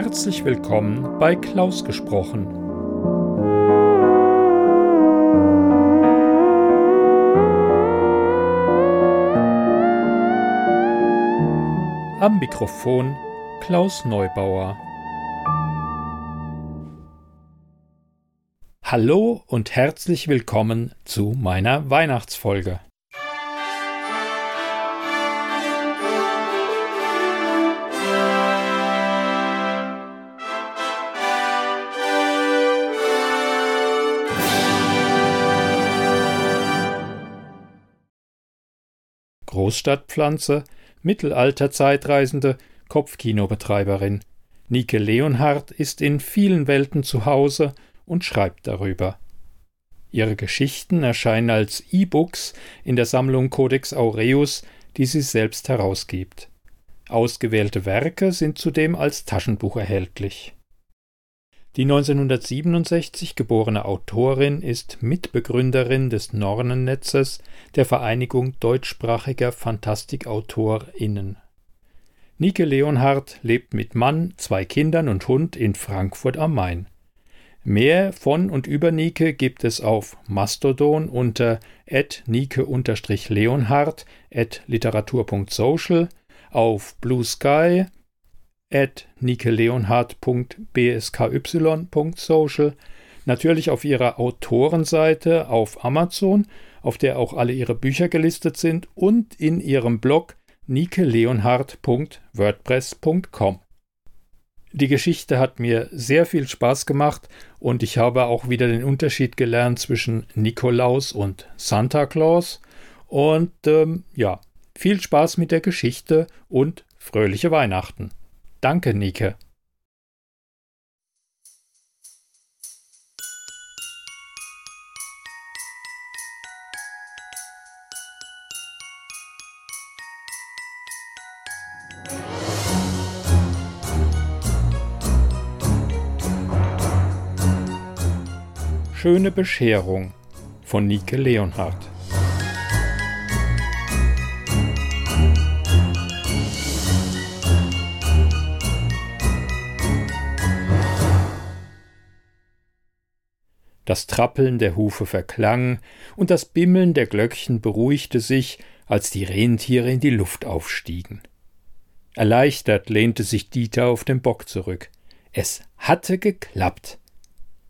Herzlich willkommen bei Klaus gesprochen. Am Mikrofon Klaus Neubauer. Hallo und herzlich willkommen zu meiner Weihnachtsfolge. Großstadtpflanze, Mittelalter-Zeitreisende, Kopfkinobetreiberin. Nike Leonhardt ist in vielen Welten zu Hause und schreibt darüber. Ihre Geschichten erscheinen als E-Books in der Sammlung Codex Aureus, die sie selbst herausgibt. Ausgewählte Werke sind zudem als Taschenbuch erhältlich. Die 1967 geborene Autorin ist Mitbegründerin des Nornennetzes der Vereinigung deutschsprachiger Fantastikautorinnen. Nike Leonhardt lebt mit Mann, zwei Kindern und Hund in Frankfurt am Main. Mehr von und über Nike gibt es auf Mastodon unter nike-leonhardt auf Blue Sky at nikeleonhardt.bsky.social, natürlich auf ihrer Autorenseite auf Amazon, auf der auch alle ihre Bücher gelistet sind, und in ihrem Blog nikeleonhardt.wordpress.com. Die Geschichte hat mir sehr viel Spaß gemacht und ich habe auch wieder den Unterschied gelernt zwischen Nikolaus und Santa Claus. Und ähm, ja, viel Spaß mit der Geschichte und fröhliche Weihnachten. Danke, Nike. Schöne Bescherung von Nike Leonhardt. Das Trappeln der Hufe verklang, und das Bimmeln der Glöckchen beruhigte sich, als die Rentiere in die Luft aufstiegen. Erleichtert lehnte sich Dieter auf den Bock zurück. Es hatte geklappt.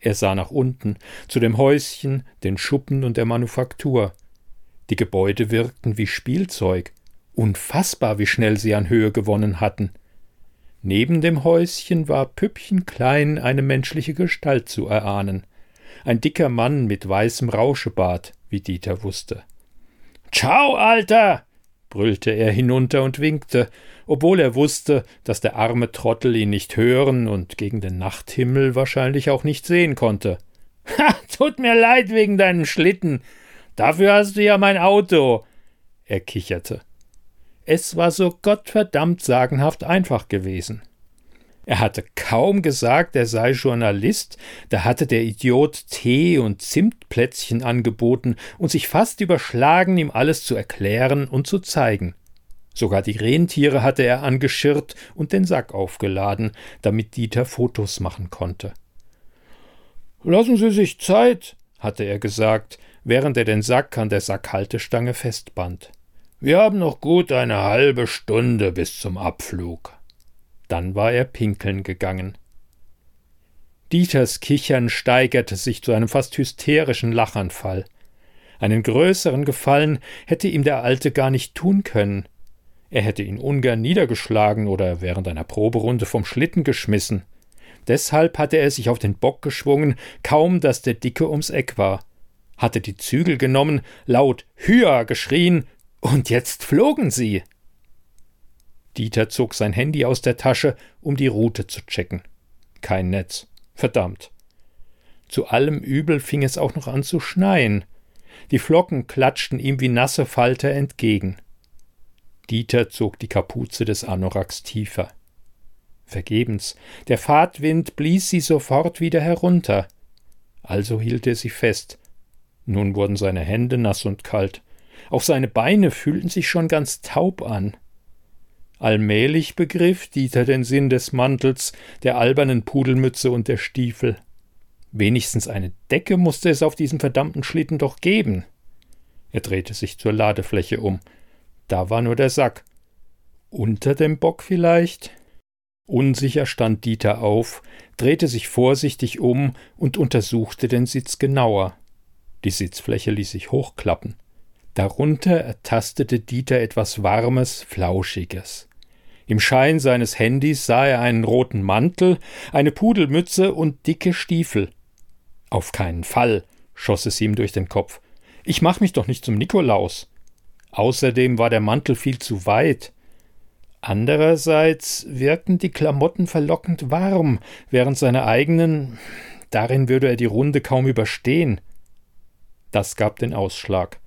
Er sah nach unten, zu dem Häuschen, den Schuppen und der Manufaktur. Die Gebäude wirkten wie Spielzeug. Unfassbar, wie schnell sie an Höhe gewonnen hatten. Neben dem Häuschen war püppchenklein eine menschliche Gestalt zu erahnen. Ein dicker Mann mit weißem Rauschebart, wie Dieter wusste. Ciao, Alter! brüllte er hinunter und winkte, obwohl er wusste, dass der arme Trottel ihn nicht hören und gegen den Nachthimmel wahrscheinlich auch nicht sehen konnte. Ha, tut mir leid wegen deinem Schlitten. Dafür hast du ja mein Auto. Er kicherte. Es war so gottverdammt sagenhaft einfach gewesen. Er hatte kaum gesagt, er sei Journalist, da hatte der Idiot Tee und Zimtplätzchen angeboten und sich fast überschlagen, ihm alles zu erklären und zu zeigen. Sogar die Rentiere hatte er angeschirrt und den Sack aufgeladen, damit Dieter Fotos machen konnte. Lassen Sie sich Zeit, hatte er gesagt, während er den Sack an der Sackhaltestange festband. Wir haben noch gut eine halbe Stunde bis zum Abflug. Dann war er pinkeln gegangen. Dieters Kichern steigerte sich zu einem fast hysterischen Lachanfall. Einen größeren Gefallen hätte ihm der Alte gar nicht tun können. Er hätte ihn ungern niedergeschlagen oder während einer Proberunde vom Schlitten geschmissen. Deshalb hatte er sich auf den Bock geschwungen, kaum dass der Dicke ums Eck war, hatte die Zügel genommen, laut Hüa geschrien, und jetzt flogen sie. Dieter zog sein Handy aus der Tasche, um die Route zu checken. Kein Netz. Verdammt. Zu allem Übel fing es auch noch an zu schneien. Die Flocken klatschten ihm wie nasse Falter entgegen. Dieter zog die Kapuze des Anoraks tiefer. Vergebens. Der Fahrtwind blies sie sofort wieder herunter. Also hielt er sie fest. Nun wurden seine Hände nass und kalt. Auch seine Beine fühlten sich schon ganz taub an. Allmählich begriff Dieter den Sinn des Mantels, der albernen Pudelmütze und der Stiefel. Wenigstens eine Decke musste es auf diesem verdammten Schlitten doch geben. Er drehte sich zur Ladefläche um. Da war nur der Sack. Unter dem Bock vielleicht? Unsicher stand Dieter auf, drehte sich vorsichtig um und untersuchte den Sitz genauer. Die Sitzfläche ließ sich hochklappen. Darunter ertastete Dieter etwas Warmes, Flauschiges. Im Schein seines Handys sah er einen roten Mantel, eine Pudelmütze und dicke Stiefel. Auf keinen Fall, schoss es ihm durch den Kopf. Ich mach mich doch nicht zum Nikolaus. Außerdem war der Mantel viel zu weit. Andererseits wirkten die Klamotten verlockend warm, während seine eigenen darin würde er die Runde kaum überstehen. Das gab den Ausschlag.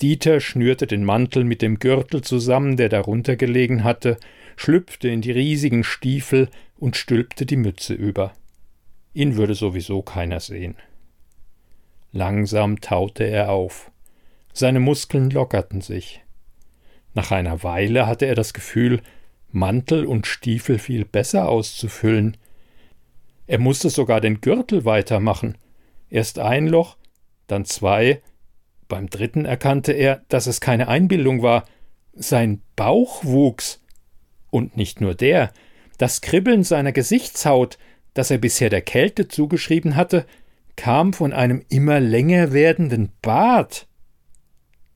Dieter schnürte den Mantel mit dem Gürtel zusammen, der darunter gelegen hatte, schlüpfte in die riesigen Stiefel und stülpte die Mütze über. Ihn würde sowieso keiner sehen. Langsam taute er auf. Seine Muskeln lockerten sich. Nach einer Weile hatte er das Gefühl, Mantel und Stiefel viel besser auszufüllen. Er musste sogar den Gürtel weitermachen. Erst ein Loch, dann zwei, beim dritten erkannte er, dass es keine Einbildung war. Sein Bauch wuchs. Und nicht nur der. Das Kribbeln seiner Gesichtshaut, das er bisher der Kälte zugeschrieben hatte, kam von einem immer länger werdenden Bart.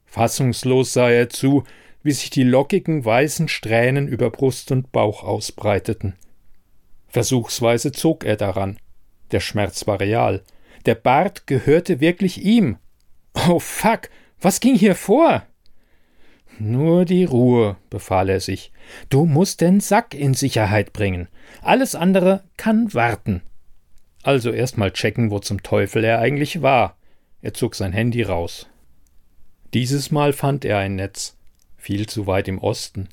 Fassungslos sah er zu, wie sich die lockigen weißen Strähnen über Brust und Bauch ausbreiteten. Versuchsweise zog er daran. Der Schmerz war real. Der Bart gehörte wirklich ihm. Oh fuck, was ging hier vor? Nur die Ruhe, befahl er sich. Du musst den Sack in Sicherheit bringen. Alles andere kann warten. Also erst mal checken, wo zum Teufel er eigentlich war. Er zog sein Handy raus. Dieses Mal fand er ein Netz. Viel zu weit im Osten.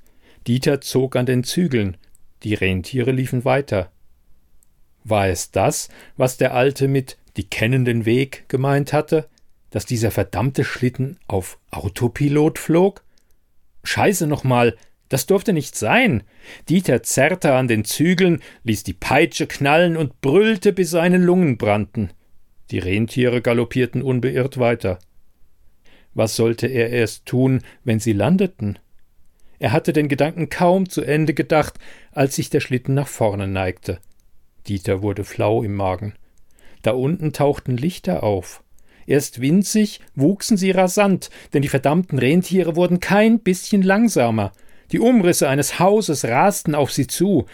Dieter zog an den Zügeln. Die Rentiere liefen weiter. War es das, was der Alte mit die kennen den Weg gemeint hatte? Dass dieser verdammte Schlitten auf Autopilot flog? Scheiße nochmal, das durfte nicht sein. Dieter zerrte an den Zügeln, ließ die Peitsche knallen und brüllte, bis seine Lungen brannten. Die Rentiere galoppierten unbeirrt weiter. Was sollte er erst tun, wenn sie landeten? Er hatte den Gedanken kaum zu Ende gedacht, als sich der Schlitten nach vorne neigte. Dieter wurde flau im Magen. Da unten tauchten Lichter auf. Erst winzig wuchsen sie rasant, denn die verdammten Rentiere wurden kein bisschen langsamer. Die Umrisse eines Hauses rasten auf sie zu.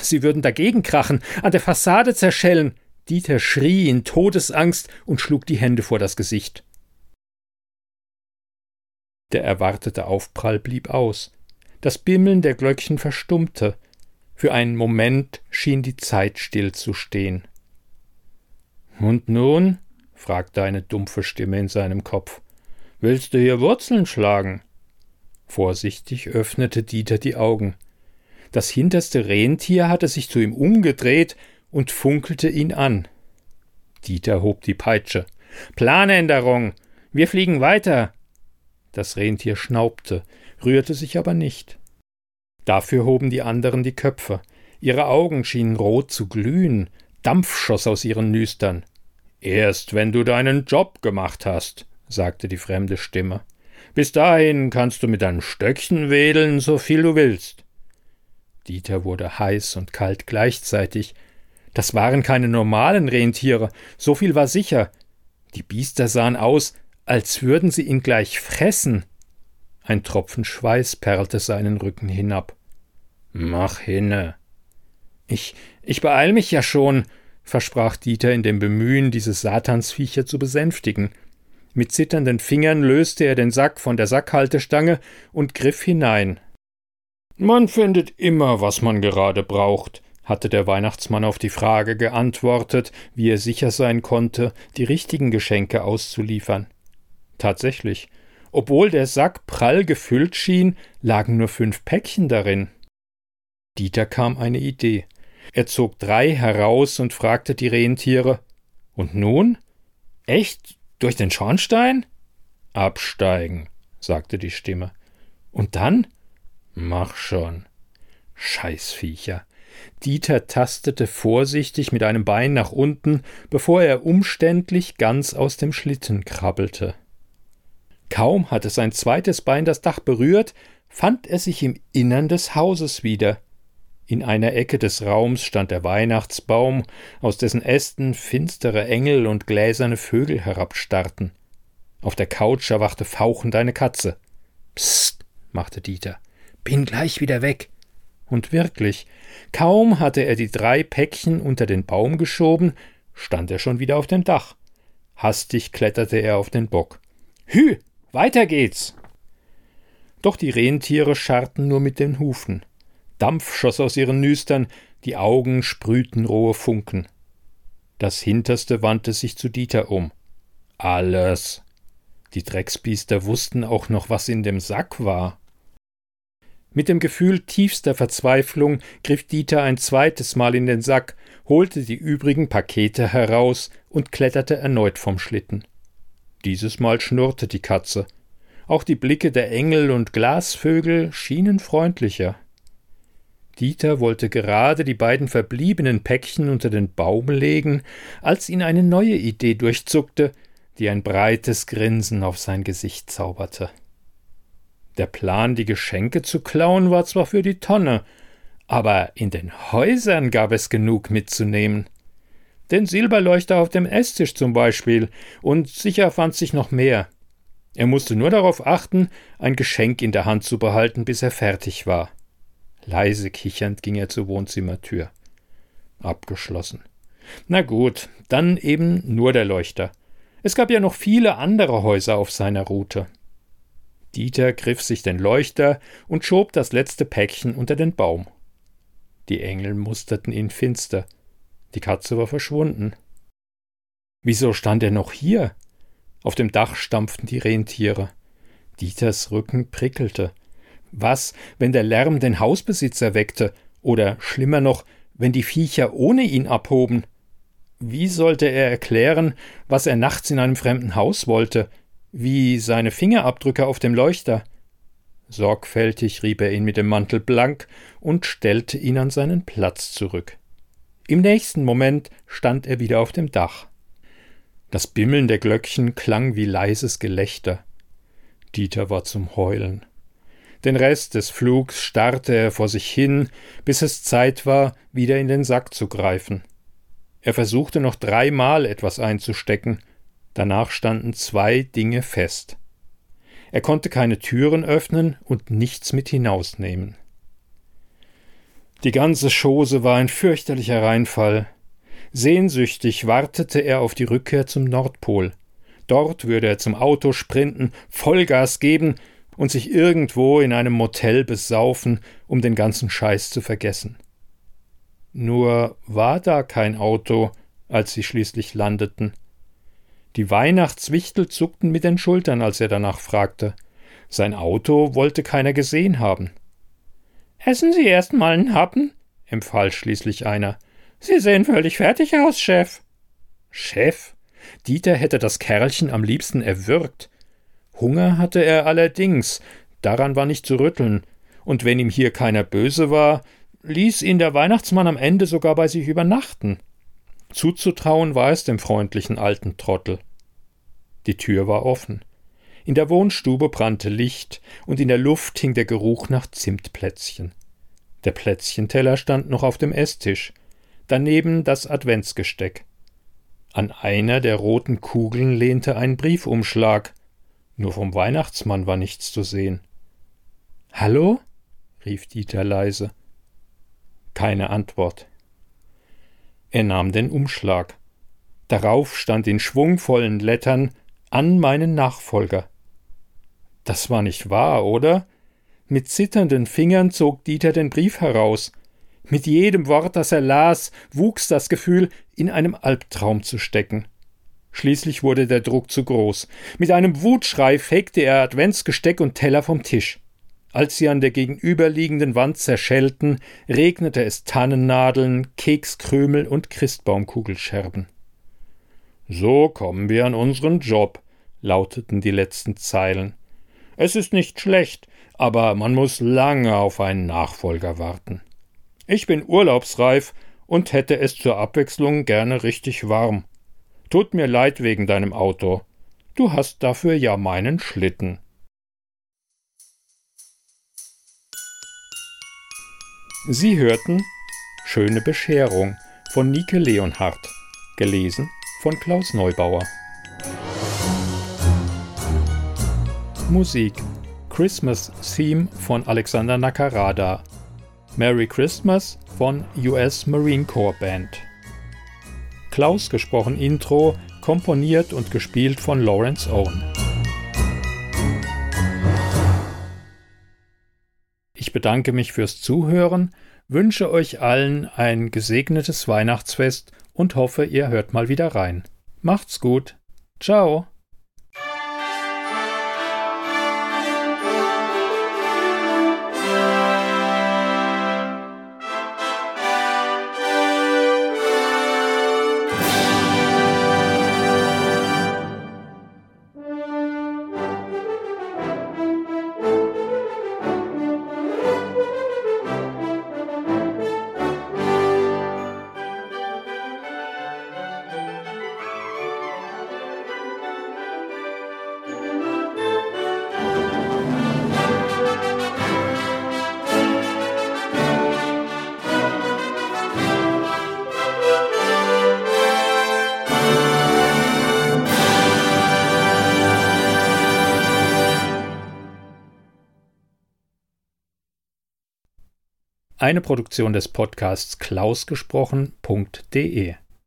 Sie würden dagegen krachen, an der Fassade zerschellen. Dieter schrie in Todesangst und schlug die Hände vor das Gesicht. Der erwartete Aufprall blieb aus. Das Bimmeln der Glöckchen verstummte. Für einen Moment schien die Zeit stillzustehen. Und nun? Fragte eine dumpfe Stimme in seinem Kopf. Willst du hier Wurzeln schlagen? Vorsichtig öffnete Dieter die Augen. Das hinterste Rentier hatte sich zu ihm umgedreht und funkelte ihn an. Dieter hob die Peitsche. Planänderung. Wir fliegen weiter. Das Rentier schnaubte, rührte sich aber nicht. Dafür hoben die anderen die Köpfe. Ihre Augen schienen rot zu glühen, Dampf schoss aus ihren Nüstern. Erst wenn du deinen Job gemacht hast, sagte die fremde Stimme. Bis dahin kannst du mit deinem Stöckchen wedeln, so viel du willst. Dieter wurde heiß und kalt gleichzeitig. Das waren keine normalen Rentiere, so viel war sicher. Die Biester sahen aus, als würden sie ihn gleich fressen. Ein Tropfen Schweiß perlte seinen Rücken hinab. Mach hinne. Ich, ich beeil mich ja schon, versprach Dieter in dem Bemühen, diese Satansviecher zu besänftigen. Mit zitternden Fingern löste er den Sack von der Sackhaltestange und griff hinein. Man findet immer, was man gerade braucht, hatte der Weihnachtsmann auf die Frage geantwortet, wie er sicher sein konnte, die richtigen Geschenke auszuliefern. Tatsächlich, obwohl der Sack prall gefüllt schien, lagen nur fünf Päckchen darin. Dieter kam eine Idee. Er zog drei heraus und fragte die Rentiere Und nun? Echt? Durch den Schornstein? Absteigen, sagte die Stimme. Und dann? Mach schon, Scheißviecher. Dieter tastete vorsichtig mit einem Bein nach unten, bevor er umständlich ganz aus dem Schlitten krabbelte. Kaum hatte sein zweites Bein das Dach berührt, fand er sich im Innern des Hauses wieder. In einer Ecke des Raums stand der Weihnachtsbaum, aus dessen Ästen finstere Engel und gläserne Vögel herabstarrten. Auf der Couch erwachte fauchend eine Katze. Psst, machte Dieter. Bin gleich wieder weg. Und wirklich, kaum hatte er die drei Päckchen unter den Baum geschoben, stand er schon wieder auf dem Dach. Hastig kletterte er auf den Bock. Hü, weiter geht's! Doch die Rentiere scharrten nur mit den Hufen. Dampf schoss aus ihren Nüstern, die Augen sprühten rohe Funken. Das Hinterste wandte sich zu Dieter um. Alles. Die Drecksbiester wussten auch noch, was in dem Sack war. Mit dem Gefühl tiefster Verzweiflung griff Dieter ein zweites Mal in den Sack, holte die übrigen Pakete heraus und kletterte erneut vom Schlitten. Dieses Mal schnurrte die Katze. Auch die Blicke der Engel und Glasvögel schienen freundlicher. Dieter wollte gerade die beiden verbliebenen Päckchen unter den Baum legen, als ihn eine neue Idee durchzuckte, die ein breites Grinsen auf sein Gesicht zauberte. Der Plan, die Geschenke zu klauen, war zwar für die Tonne, aber in den Häusern gab es genug mitzunehmen. Den Silberleuchter auf dem Esstisch zum Beispiel, und sicher fand sich noch mehr. Er musste nur darauf achten, ein Geschenk in der Hand zu behalten, bis er fertig war. Leise kichernd ging er zur Wohnzimmertür. Abgeschlossen. Na gut, dann eben nur der Leuchter. Es gab ja noch viele andere Häuser auf seiner Route. Dieter griff sich den Leuchter und schob das letzte Päckchen unter den Baum. Die Engel musterten ihn finster. Die Katze war verschwunden. Wieso stand er noch hier? Auf dem Dach stampften die Rentiere. Dieters Rücken prickelte. Was, wenn der Lärm den Hausbesitzer weckte, oder schlimmer noch, wenn die Viecher ohne ihn abhoben? Wie sollte er erklären, was er nachts in einem fremden Haus wollte, wie seine Fingerabdrücke auf dem Leuchter? Sorgfältig rieb er ihn mit dem Mantel blank und stellte ihn an seinen Platz zurück. Im nächsten Moment stand er wieder auf dem Dach. Das Bimmeln der Glöckchen klang wie leises Gelächter. Dieter war zum Heulen. Den Rest des Flugs starrte er vor sich hin, bis es Zeit war, wieder in den Sack zu greifen. Er versuchte noch dreimal etwas einzustecken, danach standen zwei Dinge fest. Er konnte keine Türen öffnen und nichts mit hinausnehmen. Die ganze Chose war ein fürchterlicher Reinfall. Sehnsüchtig wartete er auf die Rückkehr zum Nordpol. Dort würde er zum Auto sprinten, Vollgas geben und sich irgendwo in einem Motel besaufen, um den ganzen Scheiß zu vergessen. Nur war da kein Auto, als sie schließlich landeten. Die Weihnachtswichtel zuckten mit den Schultern, als er danach fragte. Sein Auto wollte keiner gesehen haben. Essen Sie erst mal einen Happen, empfahl schließlich einer. Sie sehen völlig fertig aus, Chef. Chef? Dieter hätte das Kerlchen am liebsten erwürgt. Hunger hatte er allerdings, daran war nicht zu rütteln, und wenn ihm hier keiner böse war, ließ ihn der Weihnachtsmann am Ende sogar bei sich übernachten. Zuzutrauen war es dem freundlichen alten Trottel. Die Tür war offen. In der Wohnstube brannte Licht, und in der Luft hing der Geruch nach Zimtplätzchen. Der Plätzchenteller stand noch auf dem Esstisch, daneben das Adventsgesteck. An einer der roten Kugeln lehnte ein Briefumschlag, nur vom Weihnachtsmann war nichts zu sehen. Hallo? rief Dieter leise. Keine Antwort. Er nahm den Umschlag. Darauf stand in schwungvollen Lettern an meinen Nachfolger. Das war nicht wahr, oder? Mit zitternden Fingern zog Dieter den Brief heraus. Mit jedem Wort, das er las, wuchs das Gefühl, in einem Albtraum zu stecken. Schließlich wurde der Druck zu groß. Mit einem Wutschrei fegte er Adventsgesteck und Teller vom Tisch. Als sie an der gegenüberliegenden Wand zerschellten, regnete es Tannennadeln, Kekskrümel und Christbaumkugelscherben. So kommen wir an unseren Job, lauteten die letzten Zeilen. Es ist nicht schlecht, aber man muss lange auf einen Nachfolger warten. Ich bin urlaubsreif und hätte es zur Abwechslung gerne richtig warm. Tut mir leid wegen deinem Auto. Du hast dafür ja meinen Schlitten. Sie hörten Schöne Bescherung von Nike Leonhardt, gelesen von Klaus Neubauer. Musik Christmas Theme von Alexander Nakarada. Merry Christmas von US Marine Corps Band. Klaus gesprochen Intro, komponiert und gespielt von Lawrence Owen. Ich bedanke mich fürs Zuhören, wünsche euch allen ein gesegnetes Weihnachtsfest und hoffe, ihr hört mal wieder rein. Macht's gut. Ciao. Eine Produktion des Podcasts klausgesprochen.de